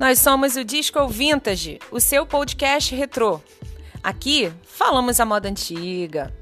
Nós somos o Disco Vintage, o seu podcast retrô. Aqui falamos a moda antiga.